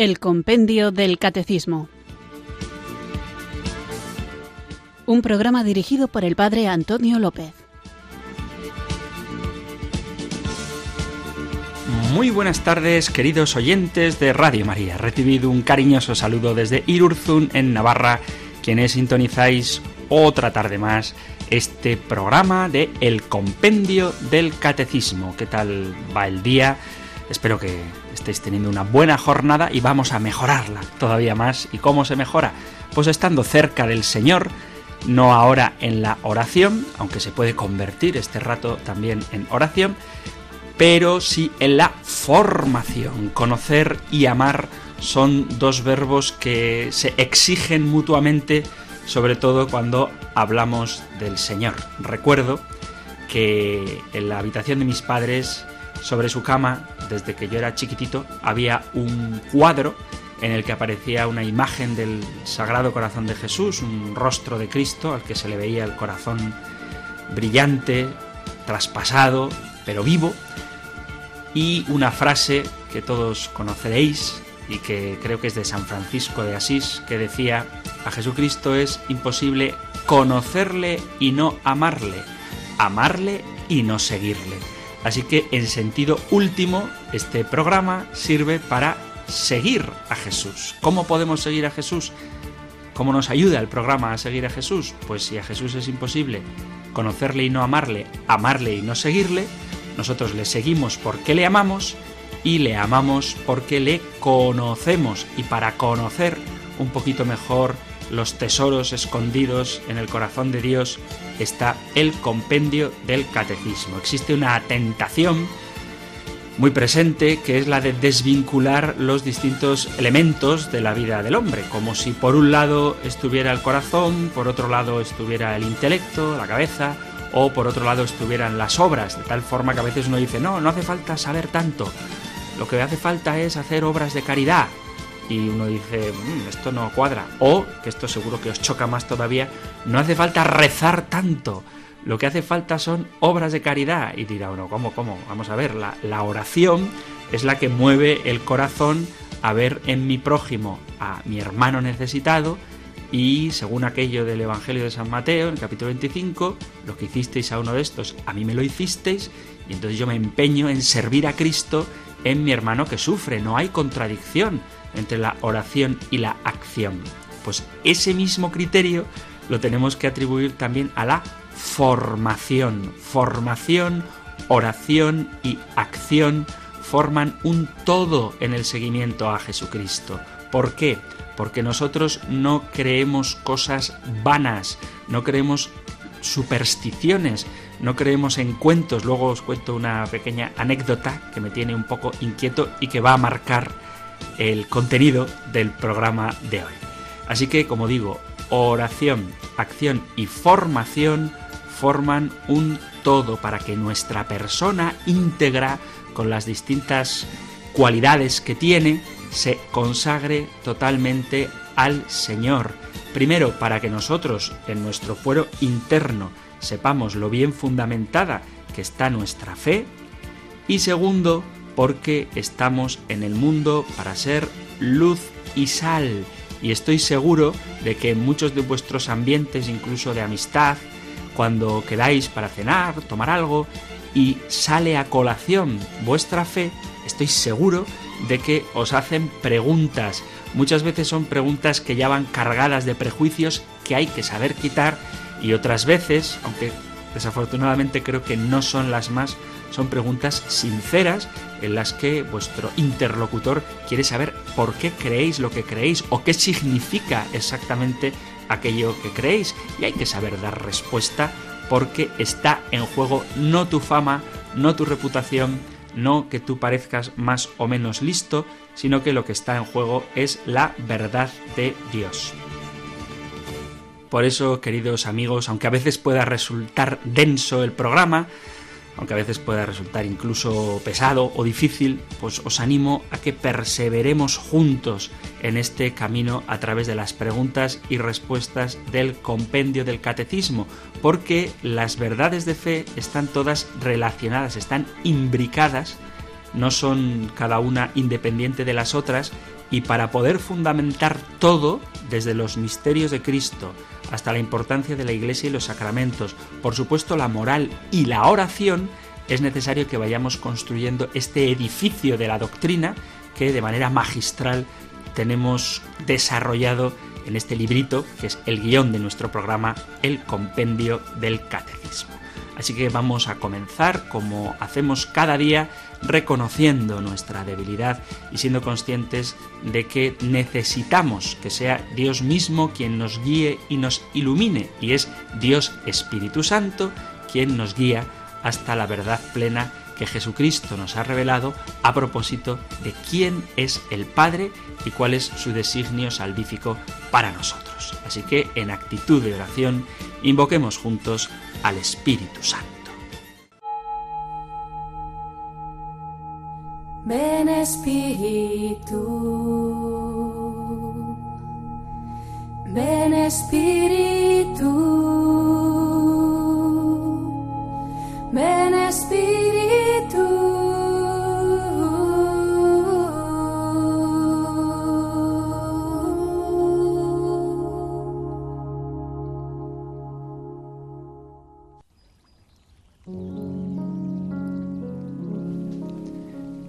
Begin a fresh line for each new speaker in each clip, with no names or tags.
El Compendio del Catecismo. Un programa dirigido por el Padre Antonio López.
Muy buenas tardes, queridos oyentes de Radio María. Recibido un cariñoso saludo desde Irurzun, en Navarra, quienes sintonizáis otra tarde más este programa de El Compendio del Catecismo. ¿Qué tal va el día? Espero que estéis teniendo una buena jornada y vamos a mejorarla todavía más. ¿Y cómo se mejora? Pues estando cerca del Señor, no ahora en la oración, aunque se puede convertir este rato también en oración, pero sí en la formación. Conocer y amar son dos verbos que se exigen mutuamente, sobre todo cuando hablamos del Señor. Recuerdo que en la habitación de mis padres, sobre su cama, desde que yo era chiquitito, había un cuadro en el que aparecía una imagen del Sagrado Corazón de Jesús, un rostro de Cristo al que se le veía el corazón brillante, traspasado, pero vivo, y una frase que todos conoceréis y que creo que es de San Francisco de Asís, que decía, a Jesucristo es imposible conocerle y no amarle, amarle y no seguirle. Así que en sentido último, este programa sirve para seguir a Jesús. ¿Cómo podemos seguir a Jesús? ¿Cómo nos ayuda el programa a seguir a Jesús? Pues si a Jesús es imposible conocerle y no amarle, amarle y no seguirle, nosotros le seguimos porque le amamos y le amamos porque le conocemos. Y para conocer un poquito mejor los tesoros escondidos en el corazón de Dios está el compendio del catecismo. Existe una tentación muy presente que es la de desvincular los distintos elementos de la vida del hombre, como si por un lado estuviera el corazón, por otro lado estuviera el intelecto, la cabeza, o por otro lado estuvieran las obras, de tal forma que a veces uno dice, no, no hace falta saber tanto, lo que hace falta es hacer obras de caridad, y uno dice, mm, esto no cuadra. O, que esto seguro que os choca más todavía, no hace falta rezar tanto. Lo que hace falta son obras de caridad. Y dirá uno, ¿cómo, cómo? Vamos a ver, la, la oración es la que mueve el corazón a ver en mi prójimo a mi hermano necesitado y según aquello del Evangelio de San Mateo, en el capítulo 25, lo que hicisteis a uno de estos, a mí me lo hicisteis, y entonces yo me empeño en servir a Cristo en mi hermano que sufre. No hay contradicción entre la oración y la acción. Pues ese mismo criterio lo tenemos que atribuir también a la formación. Formación, oración y acción forman un todo en el seguimiento a Jesucristo. ¿Por qué? Porque nosotros no creemos cosas vanas, no creemos supersticiones, no creemos en cuentos. Luego os cuento una pequeña anécdota que me tiene un poco inquieto y que va a marcar el contenido del programa de hoy. Así que, como digo, oración, acción y formación forman un todo para que nuestra persona íntegra, con las distintas cualidades que tiene, se consagre totalmente al Señor. Primero, para que nosotros, en nuestro fuero interno, sepamos lo bien fundamentada que está nuestra fe. Y segundo, porque estamos en el mundo para ser luz y sal. Y estoy seguro de que en muchos de vuestros ambientes, incluso de amistad, cuando quedáis para cenar, tomar algo, y sale a colación vuestra fe, estoy seguro de que os hacen preguntas. Muchas veces son preguntas que ya van cargadas de prejuicios que hay que saber quitar y otras veces, aunque desafortunadamente creo que no son las más, son preguntas sinceras en las que vuestro interlocutor quiere saber por qué creéis lo que creéis o qué significa exactamente aquello que creéis. Y hay que saber dar respuesta porque está en juego no tu fama, no tu reputación, no que tú parezcas más o menos listo, sino que lo que está en juego es la verdad de Dios. Por eso, queridos amigos, aunque a veces pueda resultar denso el programa, aunque a veces pueda resultar incluso pesado o difícil, pues os animo a que perseveremos juntos en este camino a través de las preguntas y respuestas del compendio del catecismo, porque las verdades de fe están todas relacionadas, están imbricadas, no son cada una independiente de las otras, Y para poder fundamentar todo, desde los misterios de Cristo hasta la importancia de la Iglesia y los sacramentos, por supuesto la moral y la oración, es necesario que vayamos construyendo este edificio de la doctrina que de manera magistral tenemos desarrollado en este librito, que es el guion de nuestro programa, el compendio del catecismo. Así que vamos a comenzar como hacemos cada día, reconociendo nuestra debilidad y siendo conscientes de que necesitamos que sea Dios mismo quien nos guíe y nos ilumine, y es Dios Espíritu Santo quien nos guía hasta la verdad plena que Jesucristo nos ha revelado a propósito de quién es el Padre y cuál es su designio salvífico para nosotros. Así que en actitud de oración invoquemos juntos al Espíritu Santo.
Ven Espíritu, ven Espíritu, ven Espíritu.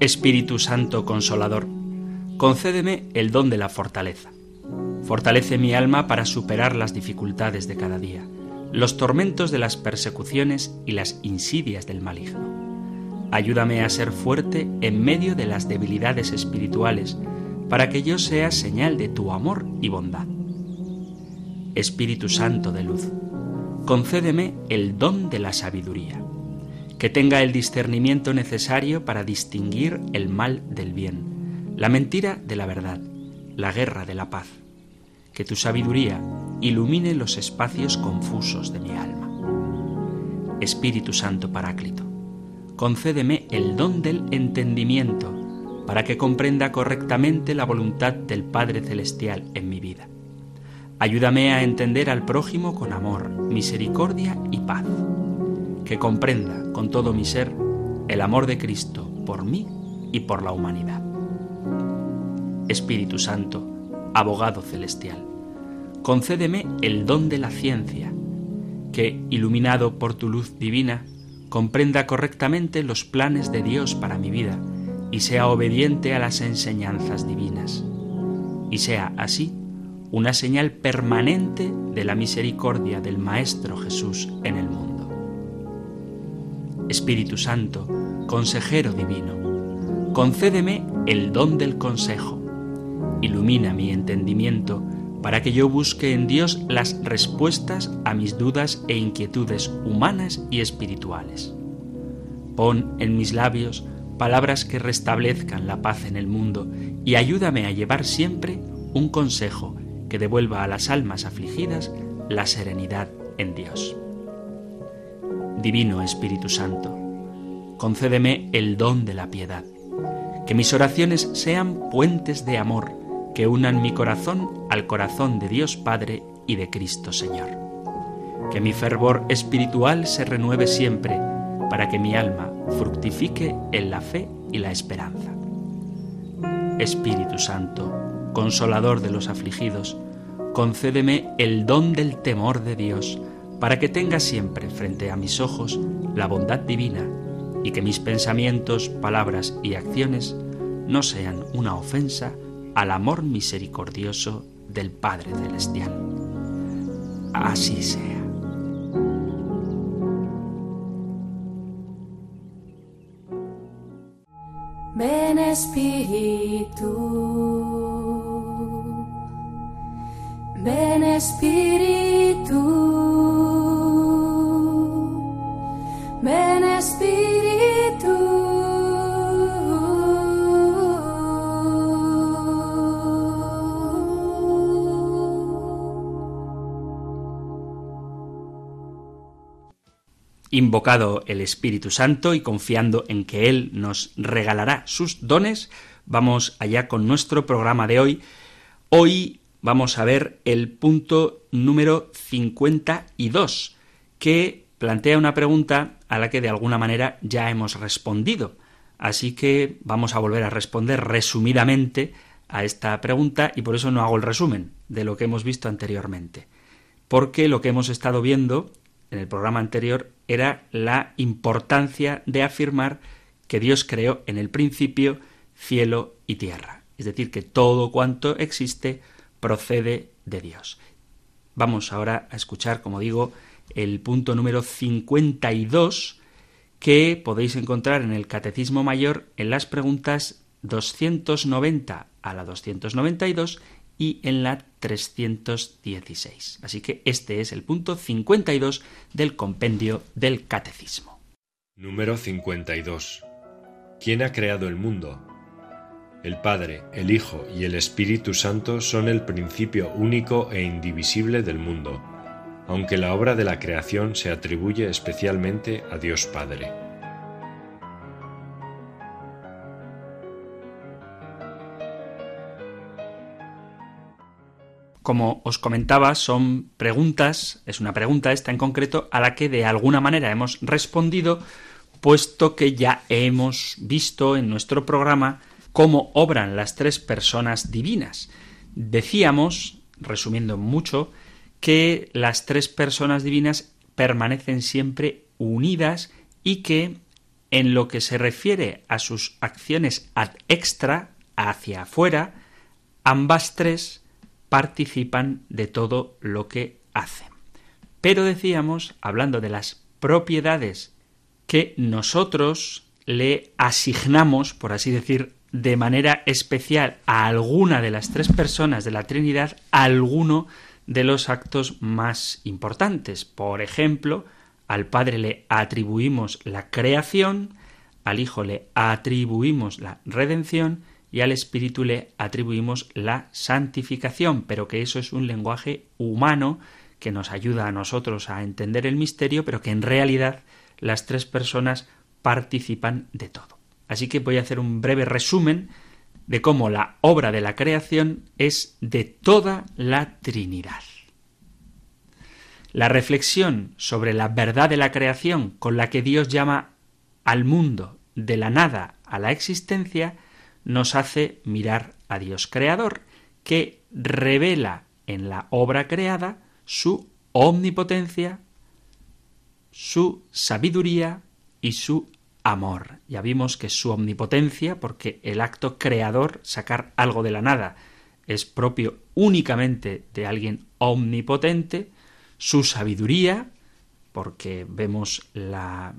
Espíritu Santo Consolador, concédeme el don de la fortaleza. Fortalece mi alma para superar las dificultades de cada día, los tormentos de las persecuciones y las insidias del maligno. Ayúdame a ser fuerte en medio de las debilidades espirituales, para que yo sea señal de tu amor y bondad. Espíritu Santo de luz, concédeme el don de la sabiduría que tenga el discernimiento necesario para distinguir el mal del bien, la mentira de la verdad, la guerra de la paz. Que tu sabiduría ilumine los espacios confusos de mi alma. Espíritu Santo Paráclito, concédeme el don del entendimiento para que comprenda correctamente la voluntad del Padre Celestial en mi vida. Ayúdame a entender al prójimo con amor, misericordia y paz que comprenda con todo mi ser el amor de Cristo por mí y por la humanidad. Espíritu Santo, abogado celestial, concédeme el don de la ciencia, que, iluminado por tu luz divina, comprenda correctamente los planes de Dios para mi vida y sea obediente a las enseñanzas divinas, y sea así una señal permanente de la misericordia del Maestro Jesús en el mundo. Espíritu Santo, consejero divino, concédeme el don del consejo. Ilumina mi entendimiento para que yo busque en Dios las respuestas a mis dudas e inquietudes humanas y espirituales. Pon en mis labios palabras que restablezcan la paz en el mundo y ayúdame a llevar siempre un consejo que devuelva a las almas afligidas la serenidad en Dios. Divino Espíritu Santo, concédeme el don de la piedad, que mis oraciones sean puentes de amor que unan mi corazón al corazón de Dios Padre y de Cristo Señor. Que mi fervor espiritual se renueve siempre para que mi alma fructifique en la fe y la esperanza. Espíritu Santo, consolador de los afligidos, concédeme el don del temor de Dios, para que tenga siempre frente a mis ojos la bondad divina y que mis pensamientos, palabras y acciones no sean una ofensa al amor misericordioso del Padre Celestial. Así sea.
Ven Espíritu, ven Espíritu.
Invocado el Espíritu Santo y confiando en que Él nos regalará sus dones, vamos allá con nuestro programa de hoy. Hoy vamos a ver el punto número 52, que plantea una pregunta a la que de alguna manera ya hemos respondido. Así que vamos a volver a responder resumidamente a esta pregunta y por eso no hago el resumen de lo que hemos visto anteriormente. Porque lo que hemos estado viendo en el programa anterior era la importancia de afirmar que Dios creó en el principio cielo y tierra. Es decir, que todo cuanto existe procede de Dios. Vamos ahora a escuchar, como digo, el punto número 52 que podéis encontrar en el Catecismo Mayor en las preguntas 290 a la 292 y en la 316. Así que este es el punto 52 del compendio del Catecismo.
Número 52. ¿Quién ha creado el mundo? El Padre, el Hijo y el Espíritu Santo son el principio único e indivisible del mundo, aunque la obra de la creación se atribuye especialmente a Dios Padre.
Como os comentaba, son preguntas, es una pregunta esta en concreto, a la que de alguna manera hemos respondido, puesto que ya hemos visto en nuestro programa cómo obran las tres personas divinas. Decíamos, resumiendo mucho, que las tres personas divinas permanecen siempre unidas y que en lo que se refiere a sus acciones ad extra, hacia afuera, ambas tres participan de todo lo que hacen. Pero decíamos, hablando de las propiedades que nosotros le asignamos, por así decir, de manera especial a alguna de las tres personas de la Trinidad alguno de los actos más importantes. Por ejemplo, al Padre le atribuimos la creación, al Hijo le atribuimos la redención y al Espíritu le atribuimos la santificación, pero que eso es un lenguaje humano que nos ayuda a nosotros a entender el misterio, pero que en realidad las tres personas participan de todo. Así que voy a hacer un breve resumen de cómo la obra de la creación es de toda la Trinidad. La reflexión sobre la verdad de la creación con la que Dios llama al mundo de la nada a la existencia nos hace mirar a Dios creador, que revela en la obra creada su omnipotencia, su sabiduría y su amor. Ya vimos que su omnipotencia, porque el acto creador, sacar algo de la nada, es propio únicamente de alguien omnipotente, su sabiduría, porque vemos la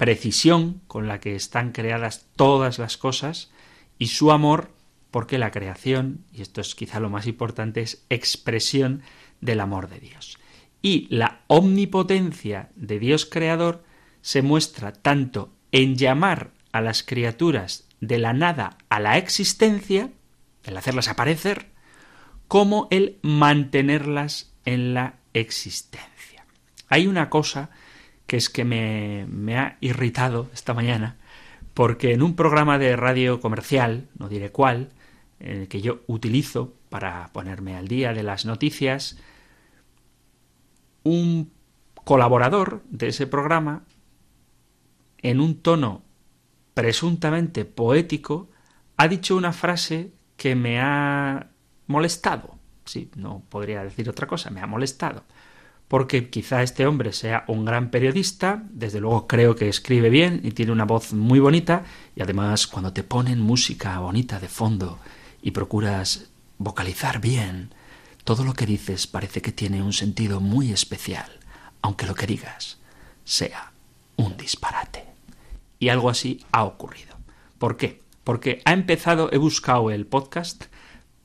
precisión con la que están creadas todas las cosas, y su amor, porque la creación, y esto es quizá lo más importante, es expresión del amor de Dios. Y la omnipotencia de Dios creador se muestra tanto en llamar a las criaturas de la nada a la existencia, el hacerlas aparecer, como el mantenerlas en la existencia. Hay una cosa que es que me, me ha irritado esta mañana, porque en un programa de radio comercial, no diré cuál, el que yo utilizo para ponerme al día de las noticias, un colaborador de ese programa en un tono presuntamente poético, ha dicho una frase que me ha molestado. Sí, no podría decir otra cosa, me ha molestado. Porque quizá este hombre sea un gran periodista, desde luego creo que escribe bien y tiene una voz muy bonita, y además cuando te ponen música bonita de fondo y procuras vocalizar bien, todo lo que dices parece que tiene un sentido muy especial, aunque lo que digas sea un disparate. Y algo así ha ocurrido. ¿Por qué? Porque ha empezado, he buscado el podcast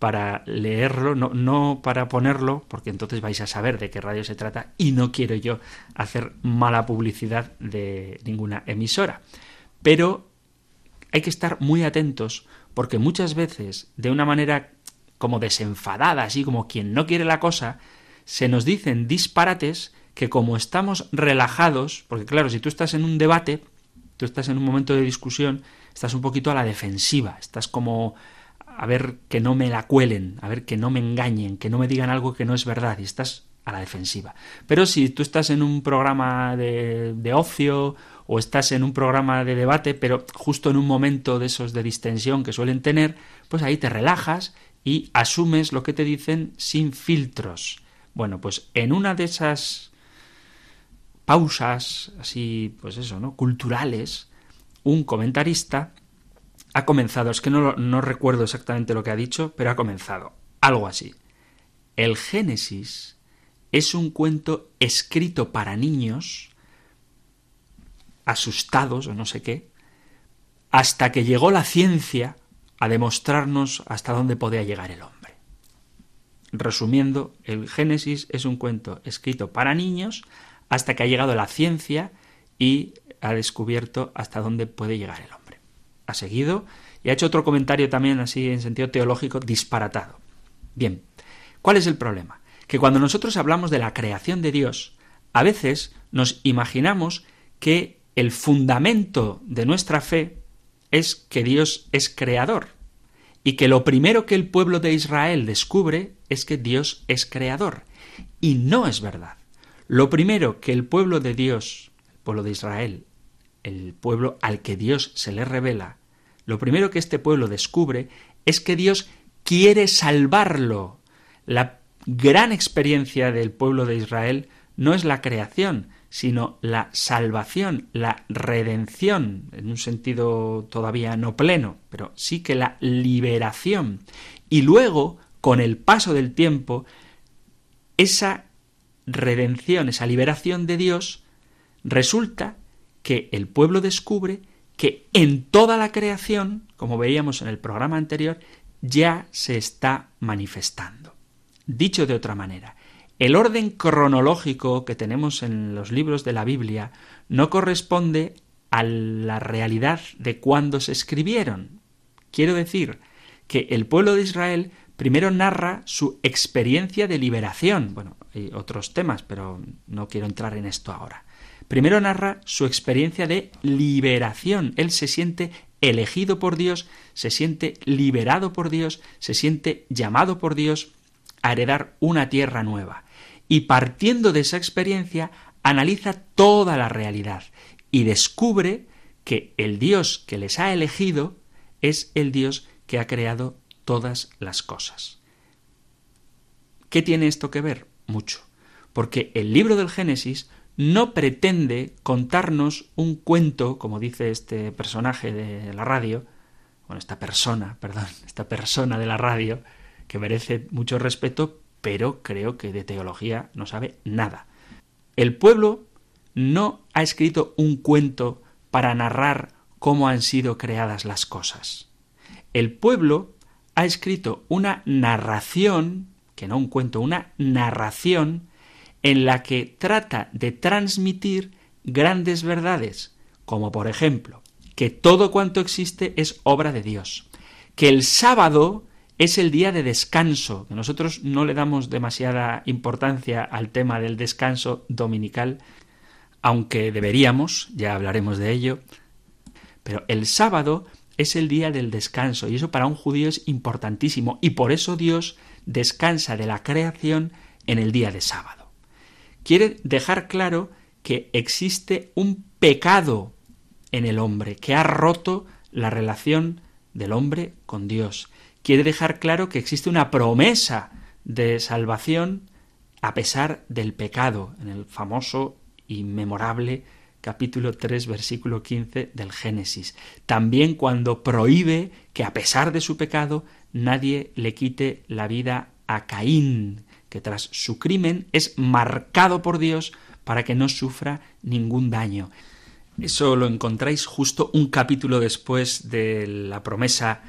para leerlo, no, no, para ponerlo, porque entonces vais a saber de qué radio se trata y no quiero yo hacer mala publicidad de ninguna emisora. Pero hay que estar muy atentos porque muchas veces, de una manera como desenfadada, así como quien no quiere la cosa, se nos dicen disparates que como estamos relajados, porque claro, si tú estás en un debate, Tú estás en un momento de discusión, estás un poquito a la defensiva, estás como a ver que no me la cuelen, a ver que no me engañen, que no me digan algo que no es verdad, y estás a la defensiva. Pero si tú estás en un programa de, de ocio o estás en un programa de debate, pero justo en un momento de esos de distensión que suelen tener, pues ahí te relajas y asumes lo que te dicen sin filtros. Bueno, pues en una de esas pausas así, pues eso, ¿no? culturales, un comentarista ha comenzado, es que no, no recuerdo exactamente lo que ha dicho, pero ha comenzado algo así. El Génesis es un cuento escrito para niños, asustados o no sé qué, hasta que llegó la ciencia a demostrarnos hasta dónde podía llegar el hombre. Resumiendo, el Génesis es un cuento escrito para niños hasta que ha llegado la ciencia y ha descubierto hasta dónde puede llegar el hombre. Ha seguido y ha hecho otro comentario también así en sentido teológico disparatado. Bien, ¿cuál es el problema? Que cuando nosotros hablamos de la creación de Dios, a veces nos imaginamos que el fundamento de nuestra fe es que Dios es creador y que lo primero que el pueblo de Israel descubre es que Dios es creador. Y no es verdad. Lo primero que el pueblo de Dios, el pueblo de Israel, el pueblo al que Dios se le revela, lo primero que este pueblo descubre es que Dios quiere salvarlo. La gran experiencia del pueblo de Israel no es la creación, sino la salvación, la redención, en un sentido todavía no pleno, pero sí que la liberación. Y luego, con el paso del tiempo, esa redención, esa liberación de Dios, resulta que el pueblo descubre que en toda la creación, como veíamos en el programa anterior, ya se está manifestando. Dicho de otra manera, el orden cronológico que tenemos en los libros de la Biblia no corresponde a la realidad de cuándo se escribieron. Quiero decir que el pueblo de Israel primero narra su experiencia de liberación. Bueno, hay otros temas, pero no quiero entrar en esto ahora. Primero narra su experiencia de liberación. Él se siente elegido por Dios, se siente liberado por Dios, se siente llamado por Dios a heredar una tierra nueva y partiendo de esa experiencia analiza toda la realidad y descubre que el Dios que les ha elegido es el Dios que ha creado todas las cosas. ¿Qué tiene esto que ver? Mucho. Porque el libro del Génesis no pretende contarnos un cuento, como dice este personaje de la radio, bueno, esta persona, perdón, esta persona de la radio, que merece mucho respeto, pero creo que de teología no sabe nada. El pueblo no ha escrito un cuento para narrar cómo han sido creadas las cosas. El pueblo ha escrito una narración, que no un cuento, una narración en la que trata de transmitir grandes verdades, como por ejemplo, que todo cuanto existe es obra de Dios, que el sábado es el día de descanso. Nosotros no le damos demasiada importancia al tema del descanso dominical, aunque deberíamos, ya hablaremos de ello, pero el sábado es el día del descanso y eso para un judío es importantísimo y por eso Dios descansa de la creación en el día de sábado. Quiere dejar claro que existe un pecado en el hombre que ha roto la relación del hombre con Dios quiere dejar claro que existe una promesa de salvación a pesar del pecado, en el famoso y memorable capítulo 3, versículo 15 del Génesis. También cuando prohíbe que a pesar de su pecado nadie le quite la vida a Caín, que tras su crimen es marcado por Dios para que no sufra ningún daño. Eso lo encontráis justo un capítulo después de la promesa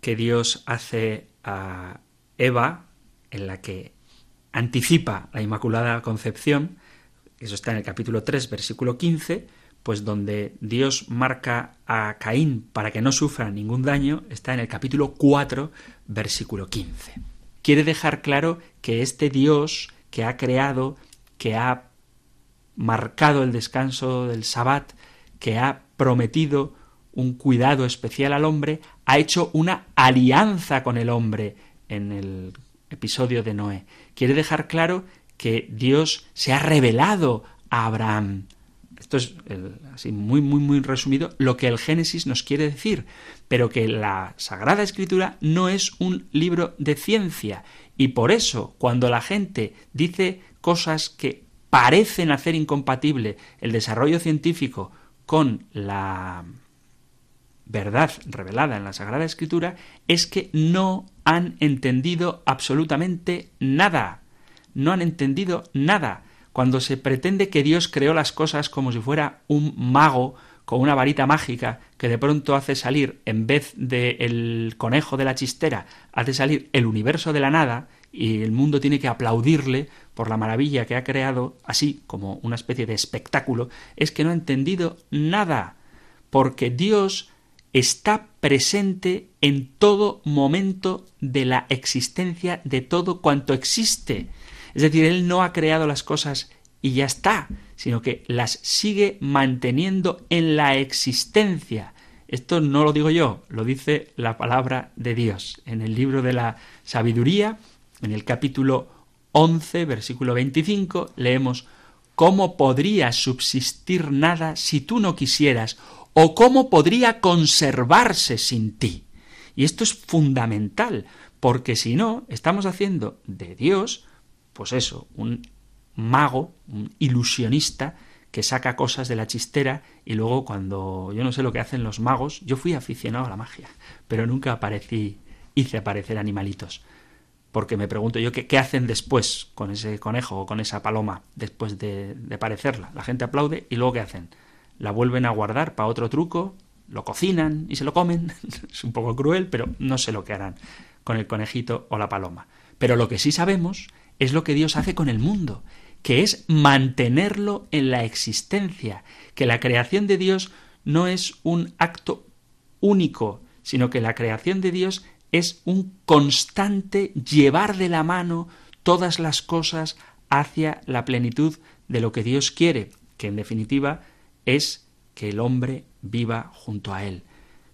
que Dios hace a Eva, en la que anticipa la Inmaculada Concepción, eso está en el capítulo 3, versículo 15, pues donde Dios marca a Caín para que no sufra ningún daño, está en el capítulo 4, versículo 15. Quiere dejar claro que este Dios que ha creado, que ha marcado el descanso del Sabbat, que ha prometido un cuidado especial al hombre, ha hecho una alianza con el hombre en el episodio de Noé. Quiere dejar claro que Dios se ha revelado a Abraham. Esto es así muy, muy, muy resumido lo que el Génesis nos quiere decir, pero que la Sagrada Escritura no es un libro de ciencia. Y por eso, cuando la gente dice cosas que parecen hacer incompatible el desarrollo científico con la verdad revelada en la Sagrada Escritura, es que no han entendido absolutamente nada. No han entendido nada cuando se pretende que Dios creó las cosas como si fuera un mago con una varita mágica que de pronto hace salir, en vez del el conejo de la chistera, hace salir el universo de la nada y el mundo tiene que aplaudirle por la maravilla que ha creado, así como una especie de espectáculo, es que no ha entendido nada, porque Dios está presente en todo momento de la existencia de todo cuanto existe. Es decir, Él no ha creado las cosas y ya está, sino que las sigue manteniendo en la existencia. Esto no lo digo yo, lo dice la palabra de Dios. En el libro de la sabiduría, en el capítulo 11, versículo 25, leemos ¿Cómo podría subsistir nada si tú no quisieras? ¿O cómo podría conservarse sin ti? Y esto es fundamental, porque si no, estamos haciendo de Dios pues eso, un mago, un ilusionista que saca cosas de la chistera y luego cuando yo no sé lo que hacen los magos, yo fui aficionado a la magia, pero nunca aparecí, hice aparecer animalitos. Porque me pregunto yo qué, hacen después con ese conejo o con esa paloma después de, de parecerla. La gente aplaude y luego ¿qué hacen? La vuelven a guardar para otro truco, lo cocinan y se lo comen. es un poco cruel, pero no sé lo que harán con el conejito o la paloma. Pero lo que sí sabemos es lo que Dios hace con el mundo, que es mantenerlo en la existencia, que la creación de Dios no es un acto único, sino que la creación de Dios es un constante llevar de la mano todas las cosas hacia la plenitud de lo que Dios quiere, que en definitiva es que el hombre viva junto a Él.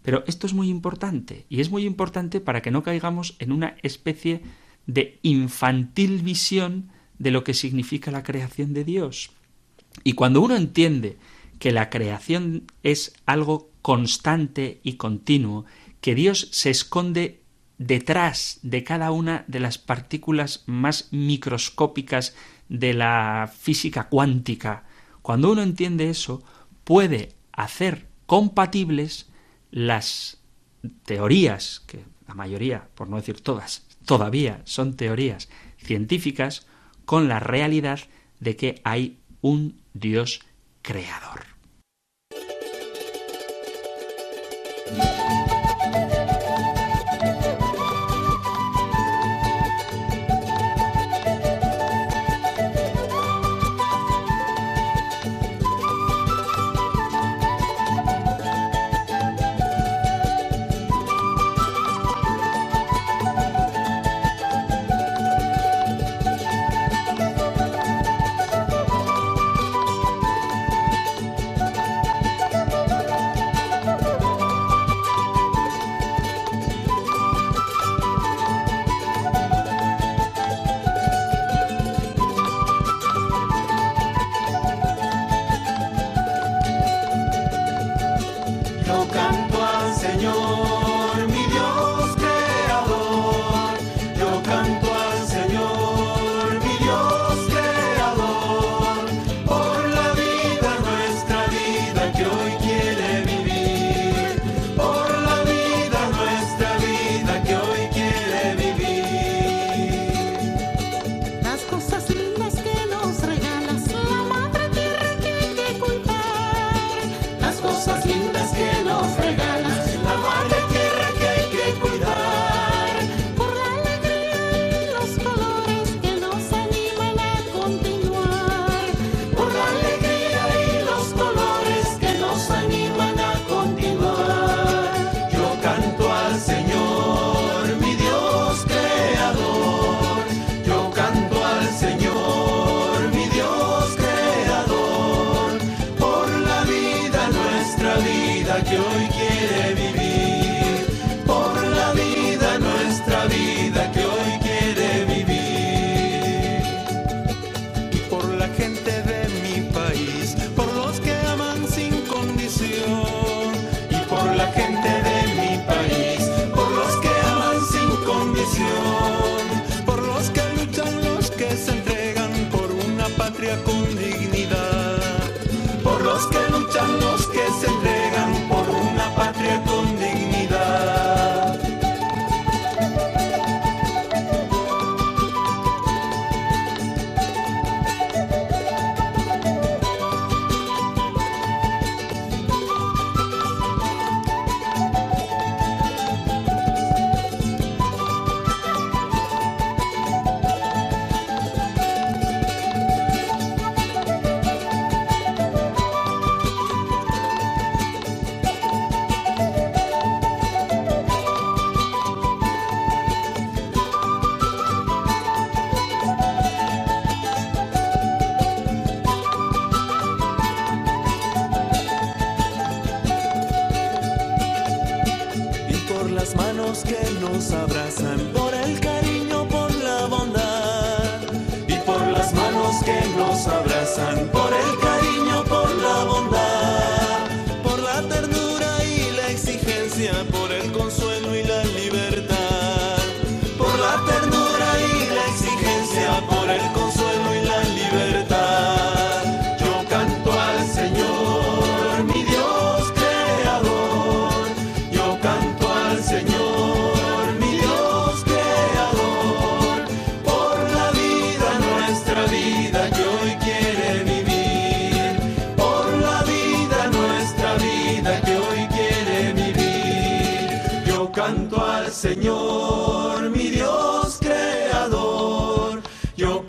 Pero esto es muy importante, y es muy importante para que no caigamos en una especie de infantil visión de lo que significa la creación de Dios. Y cuando uno entiende que la creación es algo constante y continuo, que Dios se esconde detrás de cada una de las partículas más microscópicas de la física cuántica, cuando uno entiende eso, puede hacer compatibles las teorías, que la mayoría, por no decir todas, todavía son teorías científicas con la realidad de que hay un Dios creador.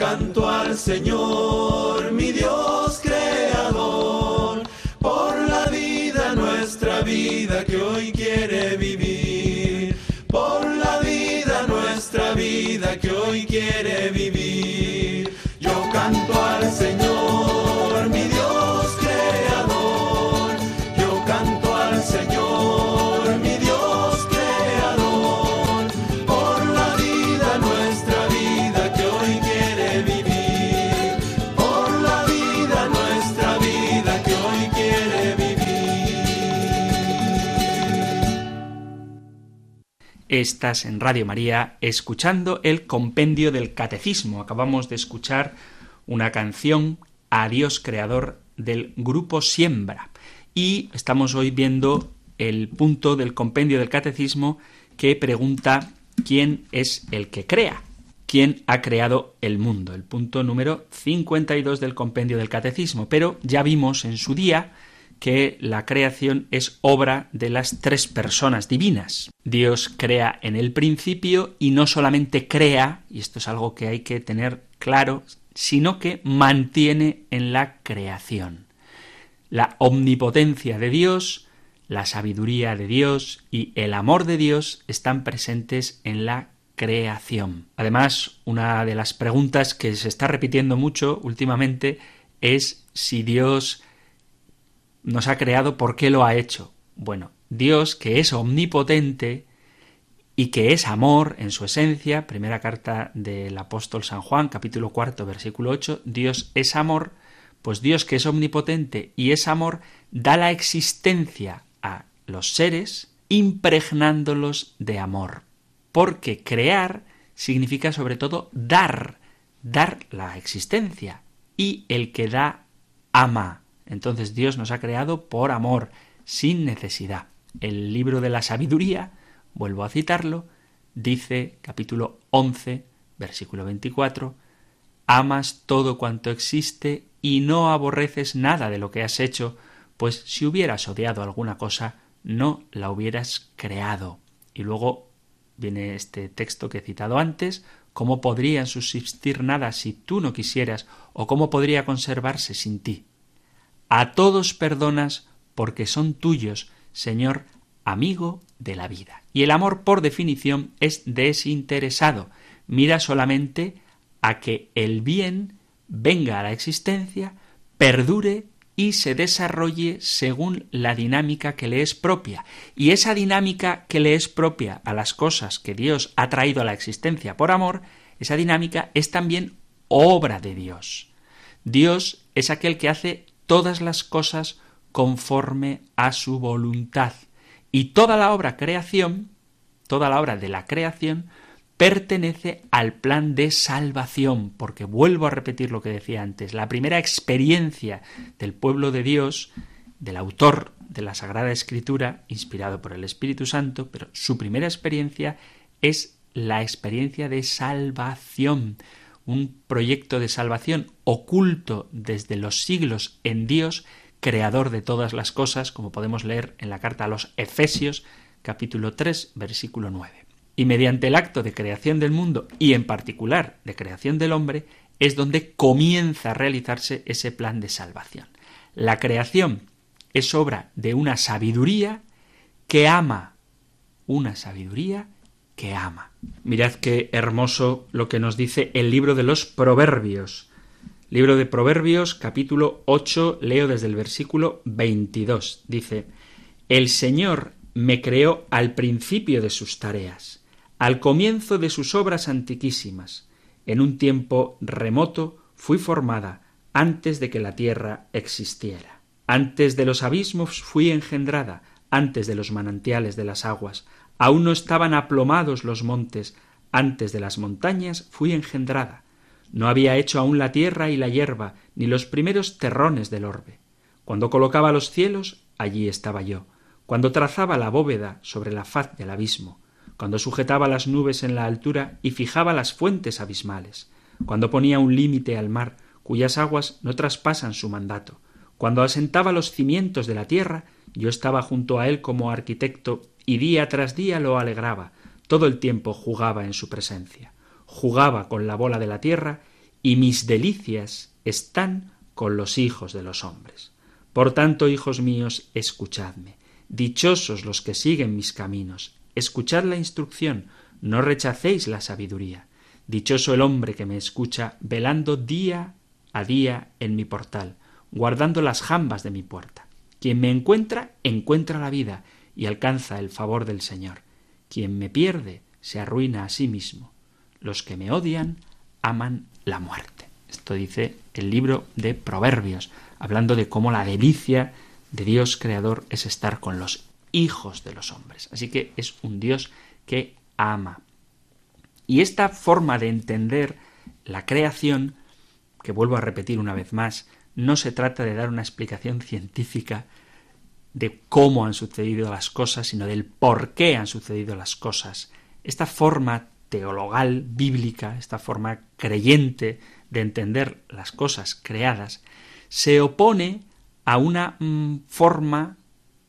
Canto al Señor, mi Dios creador. Por la vida, nuestra vida que hoy quiere vivir. Por la vida, nuestra vida que hoy quiere vivir.
Estás en Radio María escuchando el compendio del Catecismo. Acabamos de escuchar una canción a Dios Creador del grupo Siembra. Y estamos hoy viendo el punto del compendio del Catecismo que pregunta quién es el que crea, quién ha creado el mundo. El punto número 52 del compendio del Catecismo. Pero ya vimos en su día que la creación es obra de las tres personas divinas. Dios crea en el principio y no solamente crea, y esto es algo que hay que tener claro, sino que mantiene en la creación. La omnipotencia de Dios, la sabiduría de Dios y el amor de Dios están presentes en la creación. Además, una de las preguntas que se está repitiendo mucho últimamente es si Dios nos ha creado, ¿por qué lo ha hecho? Bueno, Dios, que es omnipotente y que es amor en su esencia, primera carta del apóstol San Juan, capítulo cuarto, versículo 8, Dios es amor, pues Dios que es omnipotente y es amor, da la existencia a los seres impregnándolos de amor. Porque crear significa sobre todo dar, dar la existencia. Y el que da, ama. Entonces Dios nos ha creado por amor, sin necesidad. El libro de la sabiduría, vuelvo a citarlo, dice, capítulo 11, versículo 24, amas todo cuanto existe y no aborreces nada de lo que has hecho, pues si hubieras odiado alguna cosa, no la hubieras creado. Y luego viene este texto que he citado antes, ¿cómo podría subsistir nada si tú no quisieras? ¿O cómo podría conservarse sin ti? A todos perdonas porque son tuyos, Señor, amigo de la vida. Y el amor, por definición, es desinteresado. Mira solamente a que el bien venga a la existencia, perdure y se desarrolle según la dinámica que le es propia. Y esa dinámica que le es propia a las cosas que Dios ha traído a la existencia por amor, esa dinámica es también obra de Dios. Dios es aquel que hace todas las cosas conforme a su voluntad. Y toda la obra creación, toda la obra de la creación, pertenece al plan de salvación, porque vuelvo a repetir lo que decía antes, la primera experiencia del pueblo de Dios, del autor de la Sagrada Escritura, inspirado por el Espíritu Santo, pero su primera experiencia es la experiencia de salvación, un proyecto de salvación oculto desde los siglos en Dios, creador de todas las cosas, como podemos leer en la carta a los Efesios, capítulo 3, versículo 9. Y mediante el acto de creación del mundo y en particular de creación del hombre, es donde comienza a realizarse ese plan de salvación. La creación es obra de una sabiduría que ama, una sabiduría que ama. Mirad qué hermoso lo que nos dice el libro de los Proverbios. Libro de Proverbios, capítulo 8, leo desde el versículo 22. Dice, El Señor me creó al principio de sus tareas, al comienzo de sus obras antiquísimas. En un tiempo remoto fui formada antes de que la tierra existiera. Antes de los abismos fui engendrada, antes de los manantiales de las aguas. Aún no estaban aplomados los montes, antes de las montañas fui engendrada. No había hecho aún la tierra y la hierba, ni los primeros terrones del orbe. Cuando colocaba los cielos, allí estaba yo. Cuando trazaba la bóveda sobre la faz del abismo. Cuando sujetaba las nubes en la altura y fijaba las fuentes abismales. Cuando ponía un límite al mar, cuyas aguas no traspasan su mandato. Cuando asentaba los cimientos de la tierra, yo estaba junto a él como arquitecto y día tras día lo alegraba. Todo el tiempo jugaba en su presencia jugaba con la bola de la tierra, y mis delicias están con los hijos de los hombres. Por tanto, hijos míos, escuchadme. Dichosos los que siguen mis caminos. Escuchad la instrucción, no rechacéis la sabiduría. Dichoso el hombre que me escucha, velando día a día en mi portal, guardando las jambas de mi puerta. Quien me encuentra, encuentra la vida y alcanza el favor del Señor. Quien me pierde, se arruina a sí mismo. Los que me odian aman la muerte. Esto dice el libro de Proverbios, hablando de cómo la delicia de Dios creador es estar con los hijos de los hombres. Así que es un Dios que ama. Y esta forma de entender la creación, que vuelvo a repetir una vez más, no se trata de dar una explicación científica de cómo han sucedido las cosas, sino del por qué han sucedido las cosas. Esta forma teologal, bíblica, esta forma creyente de entender las cosas creadas, se opone a una mm, forma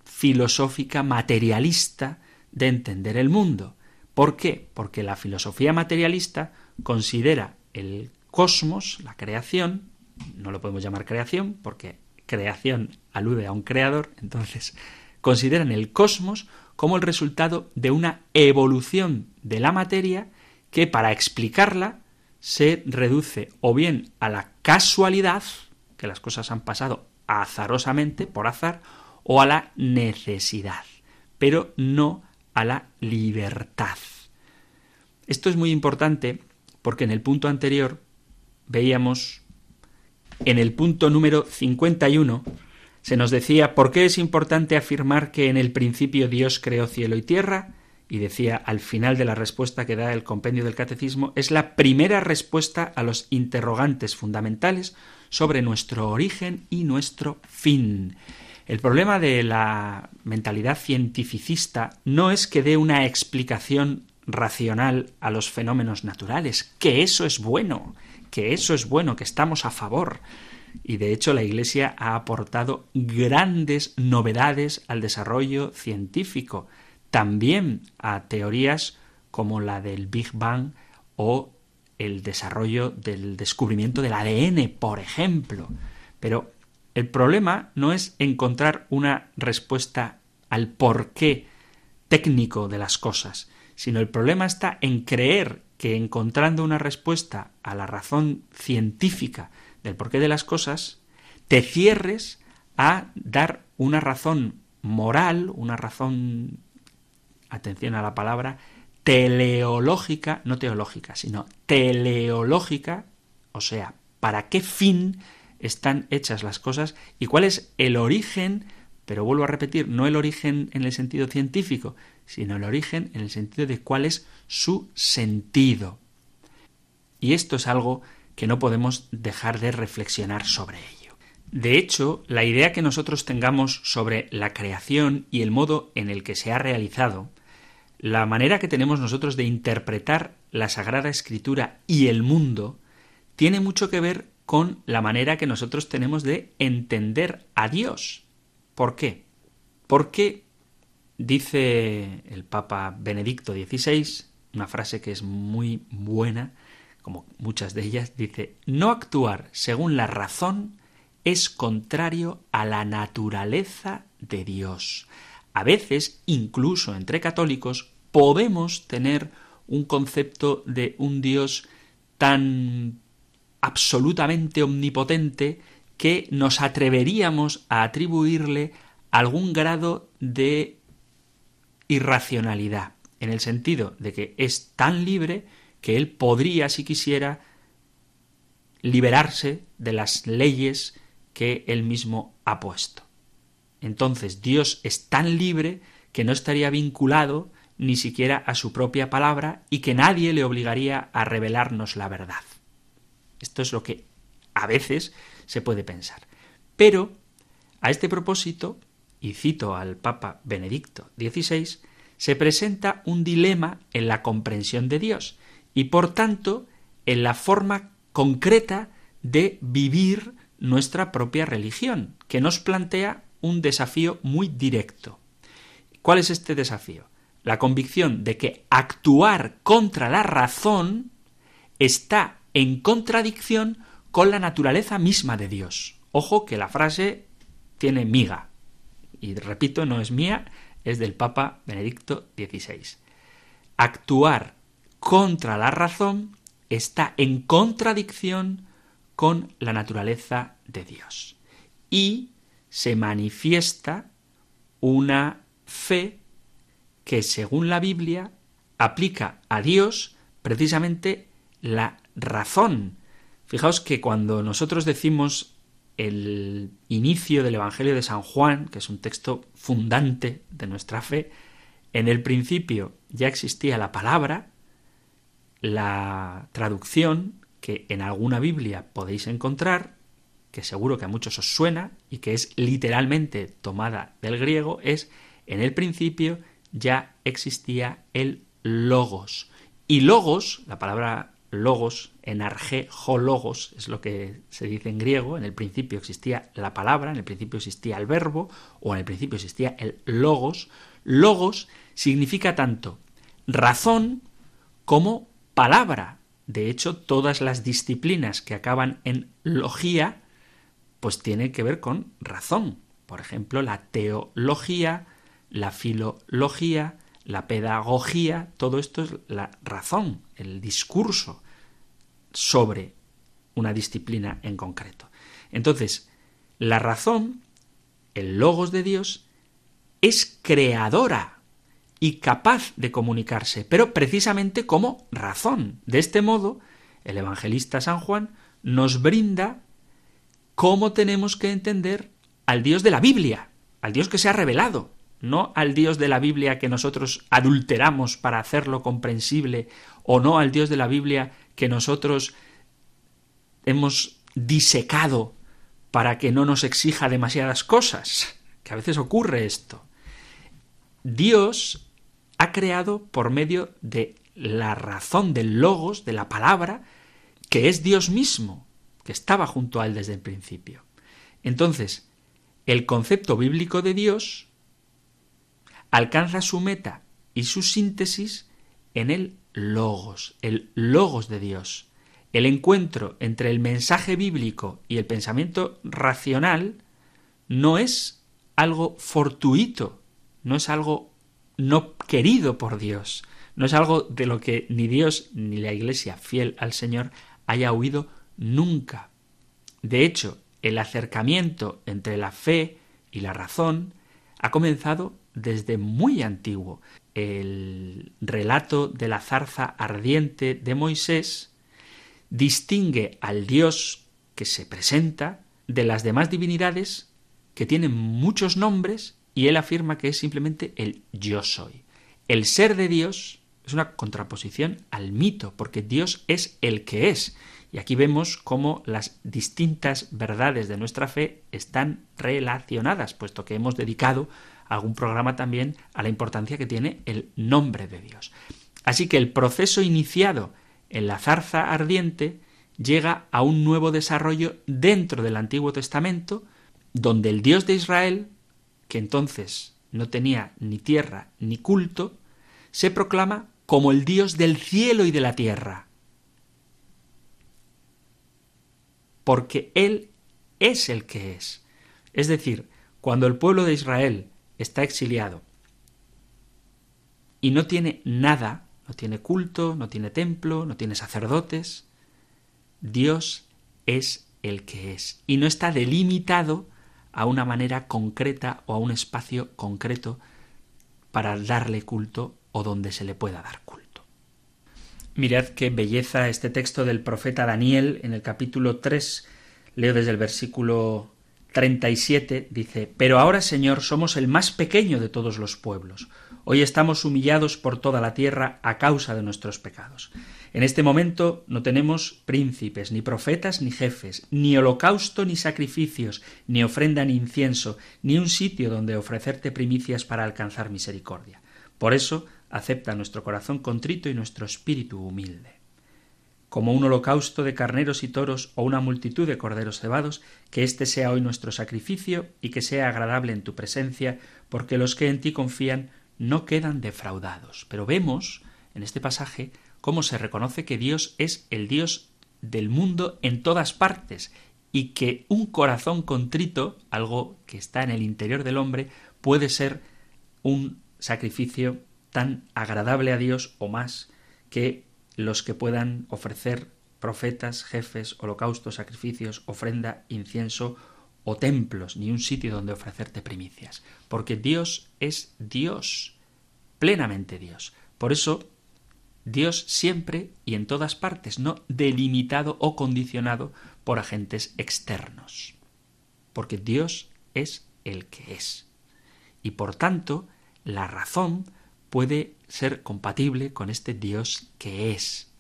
filosófica materialista de entender el mundo. ¿Por qué? Porque la filosofía materialista considera el cosmos, la creación, no lo podemos llamar creación porque creación alude a un creador, entonces consideran el cosmos como el resultado de una evolución de la materia que para explicarla se reduce o bien a la casualidad, que las cosas han pasado azarosamente, por azar, o a la necesidad, pero no a la libertad. Esto es muy importante porque en el punto anterior veíamos, en el punto número 51, se nos decía por qué es importante afirmar que en el principio Dios creó cielo y tierra, y decía al final de la respuesta que da el compendio del catecismo, es la primera respuesta a los interrogantes fundamentales sobre nuestro origen y nuestro fin. El problema de la mentalidad cientificista no es que dé una explicación racional a los fenómenos naturales, que eso es bueno, que eso es bueno, que estamos a favor, y de hecho la Iglesia ha aportado grandes novedades al desarrollo científico, también a teorías como la del Big Bang o el desarrollo del descubrimiento del ADN, por ejemplo. Pero el problema no es encontrar una respuesta al porqué técnico de las cosas, sino el problema está en creer que encontrando una respuesta a la razón científica del porqué de las cosas, te cierres a dar una razón moral, una razón, atención a la palabra, teleológica, no teológica, sino teleológica, o sea, ¿para qué fin están hechas las cosas y cuál es el origen, pero vuelvo a repetir, no el origen en el sentido científico, sino el origen en el sentido de cuál es su sentido. Y esto es algo que no podemos dejar de reflexionar sobre ello. De hecho, la idea que nosotros tengamos sobre la creación y el modo en el que se ha realizado, la manera que tenemos nosotros de interpretar la Sagrada Escritura y el mundo, tiene mucho que ver con la manera que nosotros tenemos de entender a Dios. ¿Por qué? Porque dice el Papa Benedicto XVI, una frase que es muy buena, como muchas de ellas, dice, no actuar según la razón es contrario a la naturaleza de Dios. A veces, incluso entre católicos, podemos tener un concepto de un Dios tan absolutamente omnipotente que nos atreveríamos a atribuirle algún grado de irracionalidad, en el sentido de que es tan libre que él podría, si quisiera, liberarse de las leyes que él mismo ha puesto. Entonces Dios es tan libre que no estaría vinculado ni siquiera a su propia palabra y que nadie le obligaría a revelarnos la verdad. Esto es lo que a veces se puede pensar. Pero, a este propósito, y cito al Papa Benedicto XVI, se presenta un dilema en la comprensión de Dios y, por tanto, en la forma concreta de vivir nuestra propia religión, que nos plantea un desafío muy directo. ¿Cuál es este desafío? La convicción de que actuar contra la razón está en contradicción con la naturaleza misma de Dios. Ojo que la frase tiene miga. Y repito, no es mía, es del Papa Benedicto XVI. Actuar contra la razón está en contradicción con la naturaleza de Dios. Y se manifiesta una fe que, según la Biblia, aplica a Dios precisamente la razón. Fijaos que cuando nosotros decimos el inicio del Evangelio de San Juan, que es un texto fundante de nuestra fe, en el principio ya existía la palabra, la traducción que en alguna Biblia podéis encontrar, que seguro que a muchos os suena y que es literalmente tomada del griego, es en el principio ya existía el logos. Y logos, la palabra logos, en arge, logos, es lo que se dice en griego, en el principio existía la palabra, en el principio existía el verbo, o en el principio existía el logos. Logos significa tanto razón como palabra. De hecho, todas las disciplinas que acaban en logía, pues tienen que ver con razón. Por ejemplo, la teología, la filología, la pedagogía, todo esto es la razón, el discurso sobre una disciplina en concreto. Entonces, la razón, el logos de Dios, es creadora y capaz de comunicarse, pero precisamente como razón. De este modo, el evangelista San Juan nos brinda cómo tenemos que entender al Dios de la Biblia, al Dios que se ha revelado, no al Dios de la Biblia que nosotros adulteramos para hacerlo comprensible, o no al Dios de la Biblia que nosotros hemos disecado para que no nos exija demasiadas cosas, que a veces ocurre esto. Dios ha creado por medio de la razón del logos, de la palabra, que es Dios mismo, que estaba junto a él desde el principio. Entonces, el concepto bíblico de Dios alcanza su meta y su síntesis en el logos, el logos de Dios. El encuentro entre el mensaje bíblico y el pensamiento racional no es algo fortuito, no es algo no querido por Dios, no es algo de lo que ni Dios ni la Iglesia fiel al Señor haya huido nunca. De hecho, el acercamiento entre la fe y la razón ha comenzado desde muy antiguo. El relato de la zarza ardiente de Moisés distingue al Dios que se presenta de las demás divinidades que tienen muchos nombres y él afirma que es simplemente el yo soy. El ser de Dios es una contraposición al mito, porque Dios es el que es. Y aquí vemos cómo las distintas verdades de nuestra fe están relacionadas, puesto que hemos dedicado algún programa también a la importancia que tiene el nombre de Dios. Así que el proceso iniciado en la zarza ardiente llega a un nuevo desarrollo dentro del Antiguo Testamento, donde el Dios de Israel, que entonces no tenía ni tierra ni culto, se proclama como el Dios del cielo y de la tierra. Porque Él es el que es. Es decir, cuando el pueblo de Israel está exiliado. Y no tiene nada, no tiene culto, no tiene templo, no tiene sacerdotes, Dios es el que es. Y no está delimitado a una manera concreta o a un espacio concreto para darle culto o donde se le pueda dar culto. Mirad qué belleza este texto del profeta Daniel en el capítulo 3, leo desde el versículo 37, dice, Pero ahora, Señor, somos el más pequeño de todos los pueblos. Hoy estamos humillados por toda la tierra a causa de nuestros pecados. En este momento no tenemos príncipes, ni profetas, ni jefes, ni holocausto, ni sacrificios, ni ofrenda, ni incienso, ni un sitio donde ofrecerte primicias para alcanzar misericordia. Por eso, acepta nuestro corazón contrito y nuestro espíritu humilde. Como un holocausto de carneros y toros o una multitud de corderos cebados, que este sea hoy nuestro sacrificio y que sea agradable en tu presencia, porque los que en ti confían no quedan defraudados. Pero vemos en este pasaje cómo se reconoce que Dios es el Dios del mundo en todas partes y que un corazón contrito, algo que está en el interior del hombre, puede ser un sacrificio tan agradable a Dios o más que los que puedan ofrecer profetas, jefes, holocaustos, sacrificios, ofrenda, incienso o templos, ni un sitio donde ofrecerte primicias, porque Dios es Dios, plenamente Dios. Por eso, Dios siempre y en todas partes, no delimitado o condicionado por agentes externos, porque Dios es el que es. Y por tanto, la razón puede ser compatible con este Dios que es.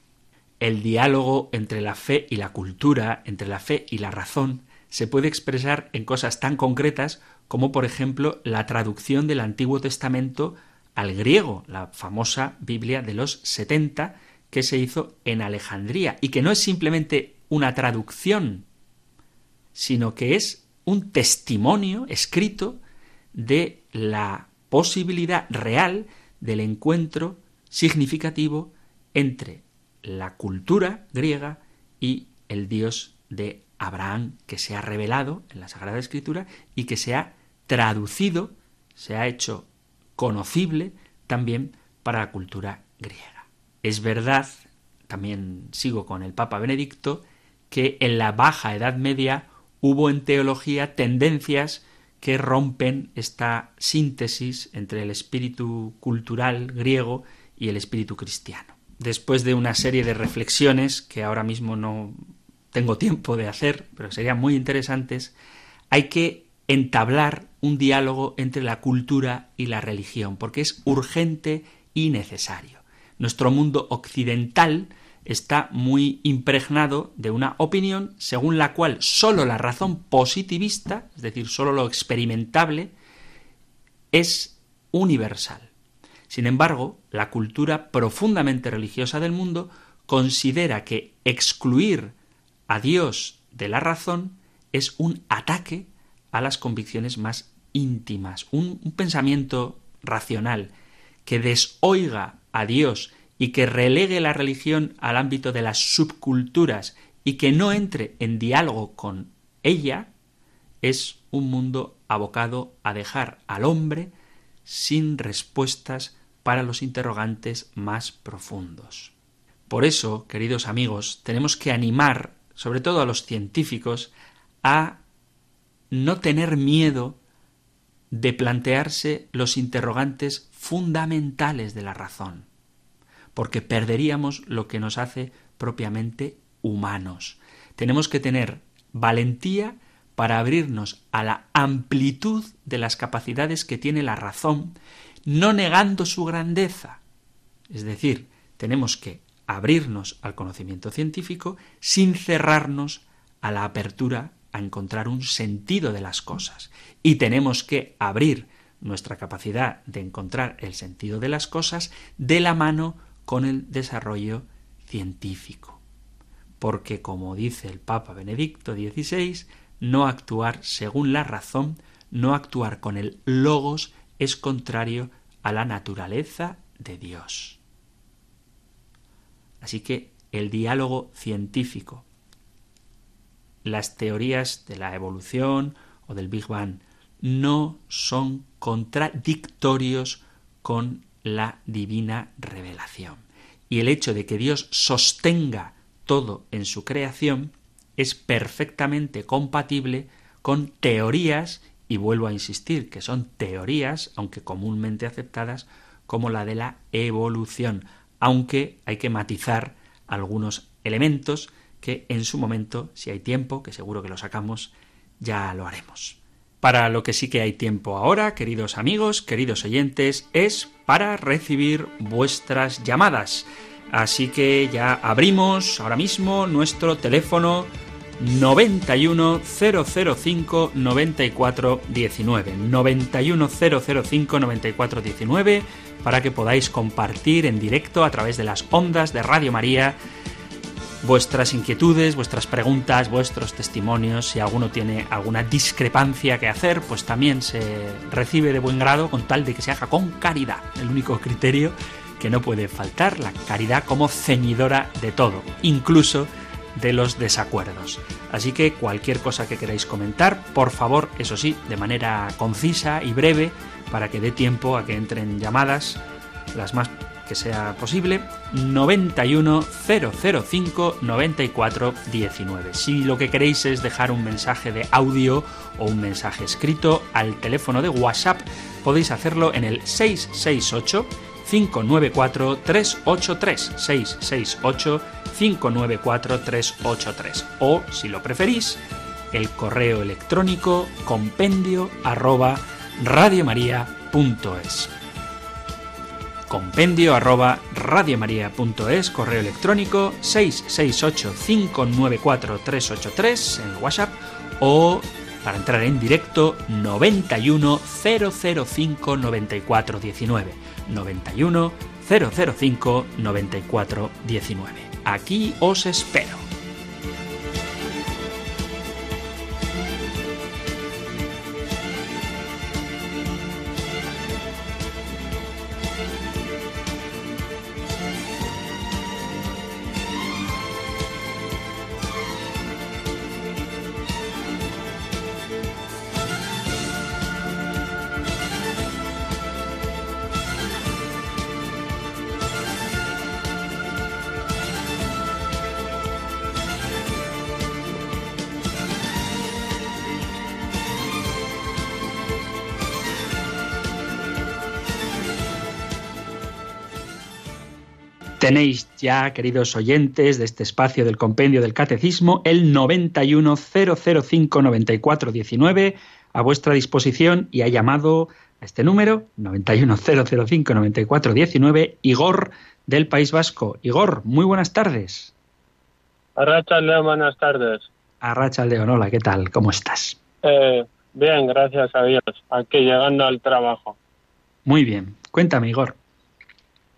El diálogo entre la fe y la cultura, entre la fe y la razón, se puede expresar en cosas tan concretas como por ejemplo la traducción del Antiguo Testamento al griego, la famosa Biblia de los 70 que se hizo en Alejandría y que no es simplemente una traducción, sino que es un testimonio escrito de la posibilidad real del encuentro significativo entre la cultura griega y el Dios de Abraham que se ha revelado en la Sagrada Escritura y que se ha traducido, se ha hecho conocible también para la cultura griega. Es verdad, también sigo con el Papa Benedicto, que en la Baja Edad Media hubo en teología tendencias que rompen esta síntesis entre el espíritu cultural griego y el espíritu cristiano. Después de una serie de reflexiones que ahora mismo no tengo tiempo de hacer, pero serían muy interesantes, hay que entablar un diálogo entre la cultura y la religión, porque es urgente y necesario. Nuestro mundo occidental está muy impregnado de una opinión según la cual sólo la razón positivista, es decir, sólo lo experimentable, es universal. Sin embargo, la cultura profundamente religiosa del mundo considera que excluir a Dios de la razón es un ataque a las convicciones más íntimas, un, un pensamiento racional que desoiga a Dios y que relegue la religión al ámbito de las subculturas y que no entre en diálogo con ella, es un mundo abocado a dejar al hombre sin respuestas para los interrogantes más profundos. Por eso, queridos amigos, tenemos que animar, sobre todo a los científicos, a no tener miedo de plantearse los interrogantes fundamentales de la razón porque perderíamos lo que nos hace propiamente humanos. Tenemos que tener valentía para abrirnos a la amplitud de las capacidades que tiene la razón, no negando su grandeza. Es decir, tenemos que abrirnos al conocimiento científico sin cerrarnos a la apertura a encontrar un sentido de las cosas. Y tenemos que abrir nuestra capacidad de encontrar el sentido de las cosas de la mano con el desarrollo científico. Porque, como dice el Papa Benedicto XVI, no actuar según la razón, no actuar con el logos, es contrario a la naturaleza de Dios. Así que el diálogo científico, las teorías de la evolución o del Big Bang no son contradictorios con la divina revelación. Y el hecho de que Dios sostenga todo en su creación es perfectamente compatible con teorías y vuelvo a insistir que son teorías, aunque comúnmente aceptadas, como la de la evolución, aunque hay que matizar algunos elementos que en su momento, si hay tiempo, que seguro que lo sacamos, ya lo haremos. Para lo que sí que hay tiempo ahora, queridos amigos, queridos oyentes, es para recibir vuestras llamadas. Así que ya abrimos ahora mismo nuestro teléfono 91 005 94 19 91 005 94 19 para que podáis compartir en directo a través de las ondas de Radio María vuestras inquietudes, vuestras preguntas, vuestros testimonios. Si alguno tiene alguna discrepancia que hacer, pues también se recibe de buen grado con tal de que se haga con caridad. El único criterio que no puede faltar, la caridad como ceñidora de todo, incluso de los desacuerdos. Así que cualquier cosa que queráis comentar, por favor, eso sí, de manera concisa y breve, para que dé tiempo a que entren llamadas, las más que sea posible, 91 005 94 19. Si lo que queréis es dejar un mensaje de audio o un mensaje escrito al teléfono de WhatsApp, podéis hacerlo en el 668 594 383 668 594 383 o si lo preferís el correo electrónico compendio arroba radiomaria.es compendio arroba radiomaria.es correo electrónico 668 594 383 en WhatsApp o para entrar en directo 91 005 94 19 91 005 94 19. Aquí os espero. Tenéis ya, queridos oyentes de este espacio del compendio del catecismo, el 910059419 a vuestra disposición y ha llamado a este número, 910059419, Igor del País Vasco. Igor, muy buenas tardes.
Arracha León, buenas tardes.
Arracha León, hola, ¿qué tal? ¿Cómo estás?
Eh, bien, gracias a Dios. Aquí llegando al trabajo.
Muy bien. Cuéntame, Igor.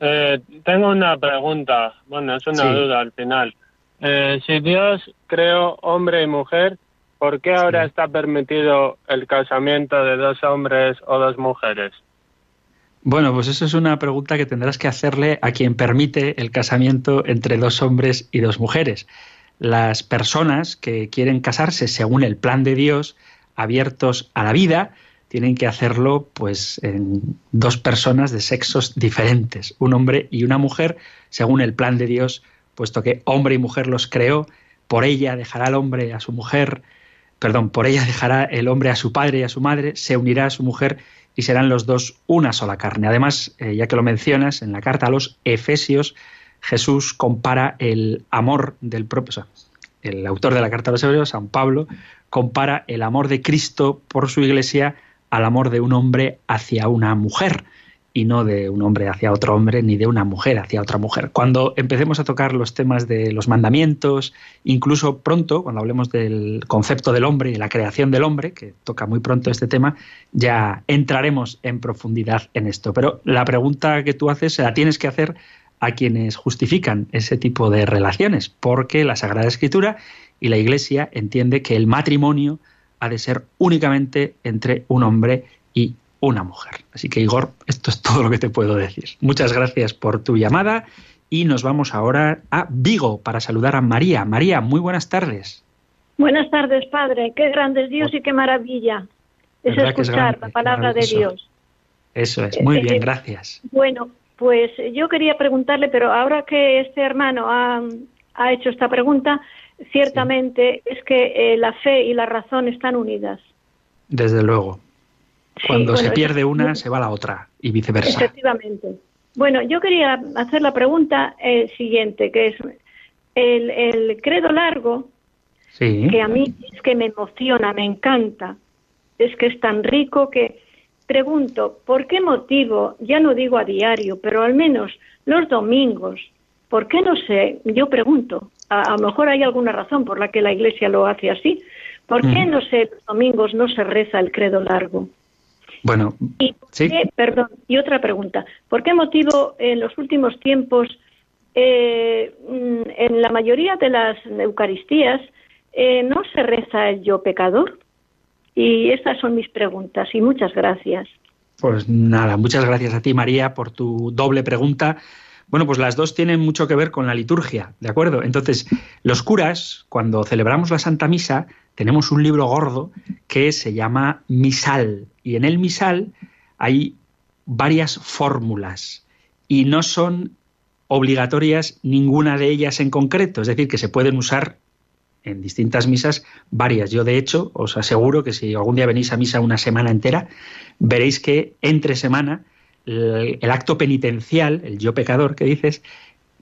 Eh, tengo una pregunta, bueno, es una duda al final. Eh, si Dios creó hombre y mujer, ¿por qué ahora está permitido el casamiento de dos hombres o dos mujeres?
Bueno, pues eso es una pregunta que tendrás que hacerle a quien permite el casamiento entre dos hombres y dos mujeres. Las personas que quieren casarse según el plan de Dios, abiertos a la vida, tienen que hacerlo pues en dos personas de sexos diferentes, un hombre y una mujer, según el plan de Dios, puesto que hombre y mujer los creó, por ella dejará el hombre a su mujer, perdón, por ella dejará el hombre a su padre y a su madre, se unirá a su mujer y serán los dos una sola carne. Además, eh, ya que lo mencionas, en la carta a los Efesios, Jesús compara el amor del propio, el autor de la carta a los Hebreos, San Pablo, compara el amor de Cristo por su iglesia al amor de un hombre hacia una mujer y no de un hombre hacia otro hombre ni de una mujer hacia otra mujer. Cuando empecemos a tocar los temas de los mandamientos, incluso pronto, cuando hablemos del concepto del hombre y la creación del hombre, que toca muy pronto este tema, ya entraremos en profundidad en esto. Pero la pregunta que tú haces se la tienes que hacer a quienes justifican ese tipo de relaciones, porque la Sagrada Escritura y la Iglesia entiende que el matrimonio ha de ser únicamente entre un hombre y una mujer. Así que Igor, esto es todo lo que te puedo decir. Muchas gracias por tu llamada y nos vamos ahora a Vigo para saludar a María. María, muy buenas tardes.
Buenas tardes, Padre. Qué grande es Dios y qué maravilla es escuchar la palabra de Dios.
Eso es, muy bien, eh, gracias.
Bueno, pues yo quería preguntarle, pero ahora que este hermano ha, ha hecho esta pregunta, ciertamente es que eh, la fe y la razón están unidas.
Desde luego, Cuando se pierde una, se va la otra y viceversa.
Efectivamente. Bueno, yo quería hacer la pregunta eh, siguiente, que es el, el credo largo, que a mí es que me emociona, me encanta, es que es tan rico que pregunto, ¿por qué motivo, ya no digo a diario, pero al menos los domingos, ¿por qué no sé? Yo pregunto, a, lo mejor hay alguna razón por la que la Iglesia lo hace así, ¿por qué no sé, los domingos no se reza el credo largo?
Bueno,
y, perdón, y otra pregunta. ¿Por qué motivo en los últimos tiempos, eh, mm, en la mayoría de las Eucaristías, eh, no se reza el yo pecador? Y estas son mis preguntas y muchas gracias.
Pues nada, muchas gracias a ti María por tu doble pregunta. Bueno, pues las dos tienen mucho que ver con la liturgia, ¿de acuerdo? Entonces, los curas, cuando celebramos la Santa Misa, tenemos un libro gordo que se llama Misal. Y en el Misal hay varias fórmulas y no son obligatorias ninguna de ellas en concreto, es decir, que se pueden usar en distintas misas varias. Yo, de hecho, os aseguro que si algún día venís a misa una semana entera, veréis que entre semana el, acto penitencial, el yo pecador que dices,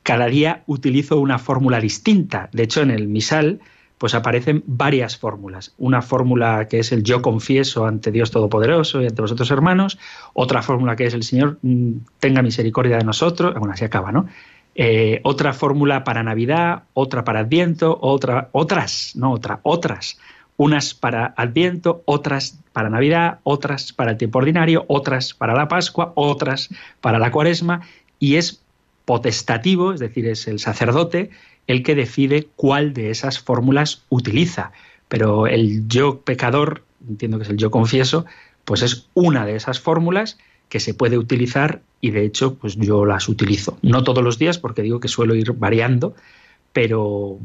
cada día utilizo una fórmula distinta. De hecho, en el misal pues aparecen varias fórmulas. Una fórmula que es el yo confieso ante Dios Todopoderoso y ante vosotros hermanos, otra fórmula que es el Señor mm, tenga misericordia de nosotros, bueno, así acaba, ¿no? Eh, otra fórmula para Navidad, otra para Adviento, otra, otras, no otra, otras. Unas para Adviento, otras para Navidad, otras para el tiempo ordinario, otras para la Pascua, otras para la Cuaresma, y es potestativo, es decir, es el sacerdote el que decide cuál de esas fórmulas utiliza. Pero el yo pecador, entiendo que es el yo confieso, pues es una de esas fórmulas que se puede utilizar y de hecho pues yo las utilizo. No todos los días porque digo que suelo ir variando, pero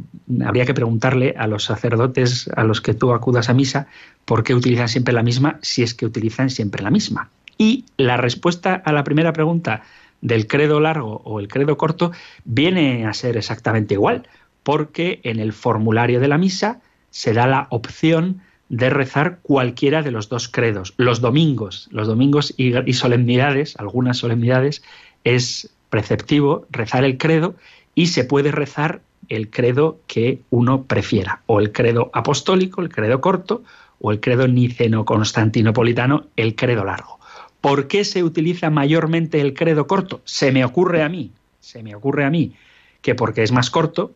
habría que preguntarle a los sacerdotes a los que tú acudas a misa por qué utilizan siempre la misma si es que utilizan siempre la misma. Y la respuesta a la primera pregunta del credo largo o el credo corto viene a ser exactamente igual, porque en el formulario de la misa se da la opción de rezar cualquiera de los dos credos. Los domingos, los domingos y, solemnidades, algunas solemnidades, es preceptivo rezar el credo y se puede rezar el credo que uno prefiera, o el credo apostólico, el credo corto, o el credo niceno-constantinopolitano, el credo largo. ¿Por qué se utiliza mayormente el credo corto? Se me ocurre a mí, se me ocurre a mí que porque es más corto,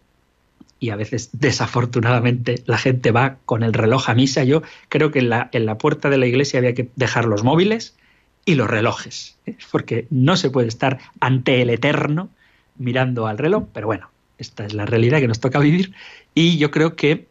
y a veces desafortunadamente la gente va con el reloj a misa. Yo creo que en la, en la puerta de la iglesia había que dejar los móviles y los relojes, ¿eh? porque no se puede estar ante el eterno mirando al reloj, pero bueno, esta es la realidad que nos toca vivir y yo creo que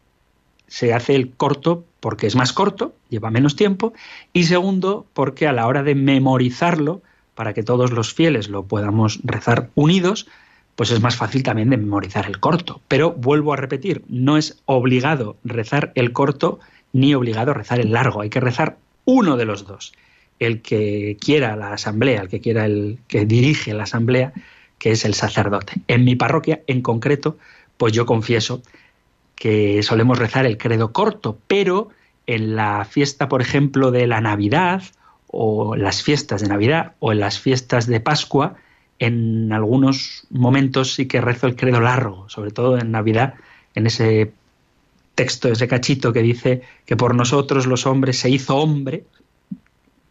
se hace el corto porque es más corto, lleva menos tiempo, y segundo, porque a la hora de memorizarlo, para que todos los fieles lo podamos rezar unidos, pues es más fácil también de memorizar el corto. Pero vuelvo a repetir, no es obligado rezar el corto ni obligado rezar el largo, hay que rezar uno de los dos. El que quiera la asamblea, el que quiera el que dirige la asamblea, que es el sacerdote. En mi parroquia, en concreto, pues yo confieso que solemos rezar el credo corto, pero en la fiesta, por ejemplo, de la Navidad, o las fiestas de Navidad, o en las fiestas de Pascua, en algunos momentos sí que rezo el credo largo, sobre todo en Navidad, en ese texto, ese cachito que dice que por nosotros los hombres se hizo hombre,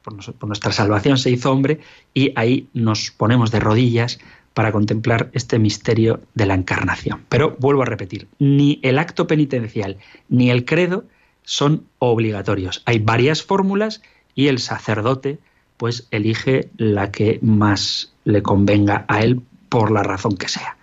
por, nuestra salvación se hizo hombre, y ahí nos ponemos de rodillas para contemplar este misterio de la encarnación. Pero vuelvo a repetir, ni el acto penitencial ni el credo son obligatorios. Hay varias fórmulas y el sacerdote pues elige la que más le convenga a él por la razón que sea.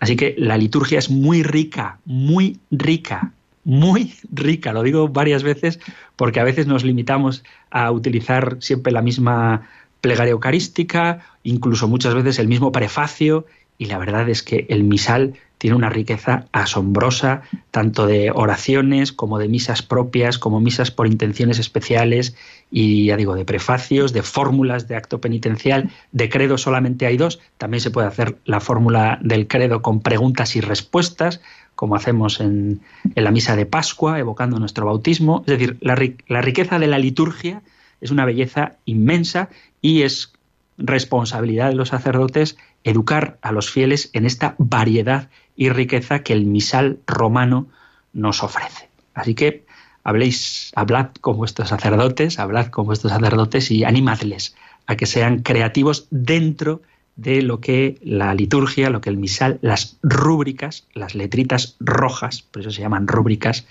Así que la liturgia es muy rica, muy rica, muy rica. Lo digo varias veces porque a veces nos limitamos a utilizar siempre la misma plegaria eucarística, incluso muchas veces el mismo prefacio, y la verdad es que el misal tiene una riqueza asombrosa, tanto de oraciones como de misas propias, como misas por intenciones especiales, y ya digo, de prefacios, de fórmulas de acto penitencial, de credo solamente hay dos, también se puede hacer la fórmula del credo con preguntas y respuestas, como hacemos en, la misa de Pascua, evocando nuestro bautismo. Es decir, la, la riqueza de la liturgia es una belleza inmensa y es responsabilidad de los sacerdotes educar a los fieles en esta variedad y riqueza que el misal romano nos ofrece. Así que habléis, hablad con vuestros sacerdotes, hablad con vuestros sacerdotes y animadles a que sean creativos dentro de lo que la liturgia, lo que el misal, las rúbricas, las letritas rojas, por eso se llaman rúbricas,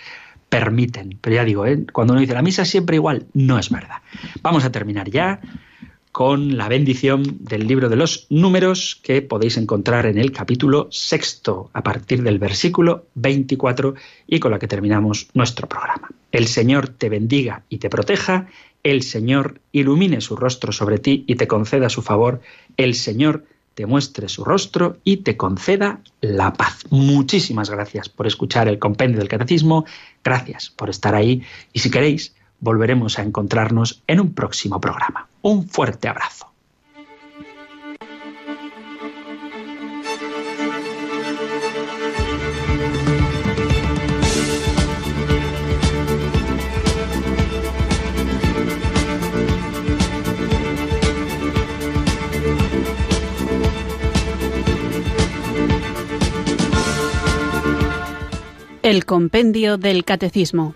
permiten. Pero ya digo, ¿eh? cuando uno dice la misa es siempre igual, no es verdad. Vamos a terminar ya con la bendición del libro de los números que podéis encontrar en el capítulo sexto a partir del versículo 24 y con la que terminamos nuestro programa. El Señor te bendiga y te proteja, el Señor ilumine su rostro sobre ti y te conceda su favor, el Señor te muestre su rostro y te conceda la paz. Muchísimas gracias por escuchar el compendio del catecismo, gracias por estar ahí y si queréis, volveremos a encontrarnos en un próximo programa. Un fuerte abrazo.
El Compendio del Catecismo